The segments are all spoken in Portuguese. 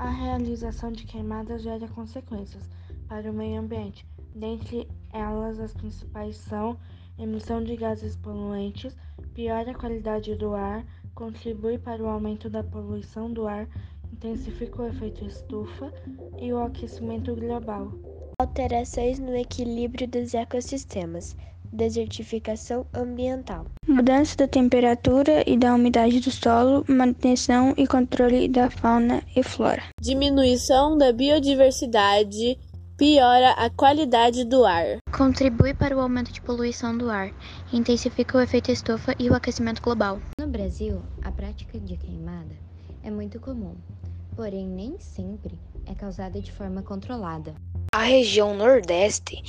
A realização de queimadas gera consequências para o meio ambiente. Dentre elas, as principais são emissão de gases poluentes, piora a qualidade do ar, contribui para o aumento da poluição do ar, intensifica o efeito estufa e o aquecimento global. Alterações no equilíbrio dos ecossistemas, desertificação ambiental, mudança da temperatura e da umidade do solo, manutenção e controle da fauna e flora, diminuição da biodiversidade, piora a qualidade do ar, contribui para o aumento de poluição do ar, intensifica o efeito estufa e o aquecimento global. No Brasil, a prática de queimada é muito comum, porém nem sempre é causada de forma controlada. A região Nordeste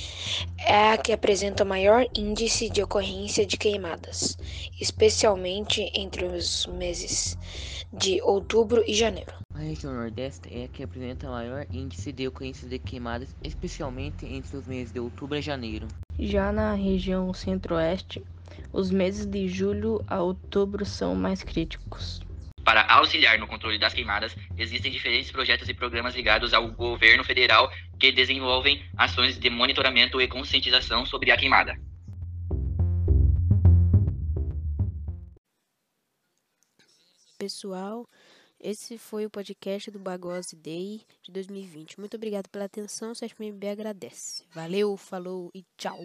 é a que apresenta maior índice de ocorrência de queimadas, especialmente entre os meses de outubro e janeiro. A região Nordeste é a que apresenta maior índice de ocorrência de queimadas, especialmente entre os meses de outubro e janeiro. Já na região Centro-Oeste, os meses de julho a outubro são mais críticos. Para auxiliar no controle das queimadas, existem diferentes projetos e programas ligados ao governo federal que desenvolvem ações de monitoramento e conscientização sobre a queimada. Pessoal, esse foi o podcast do Bagose Day de 2020. Muito obrigado pela atenção. O SESPMB agradece. Valeu, falou e tchau!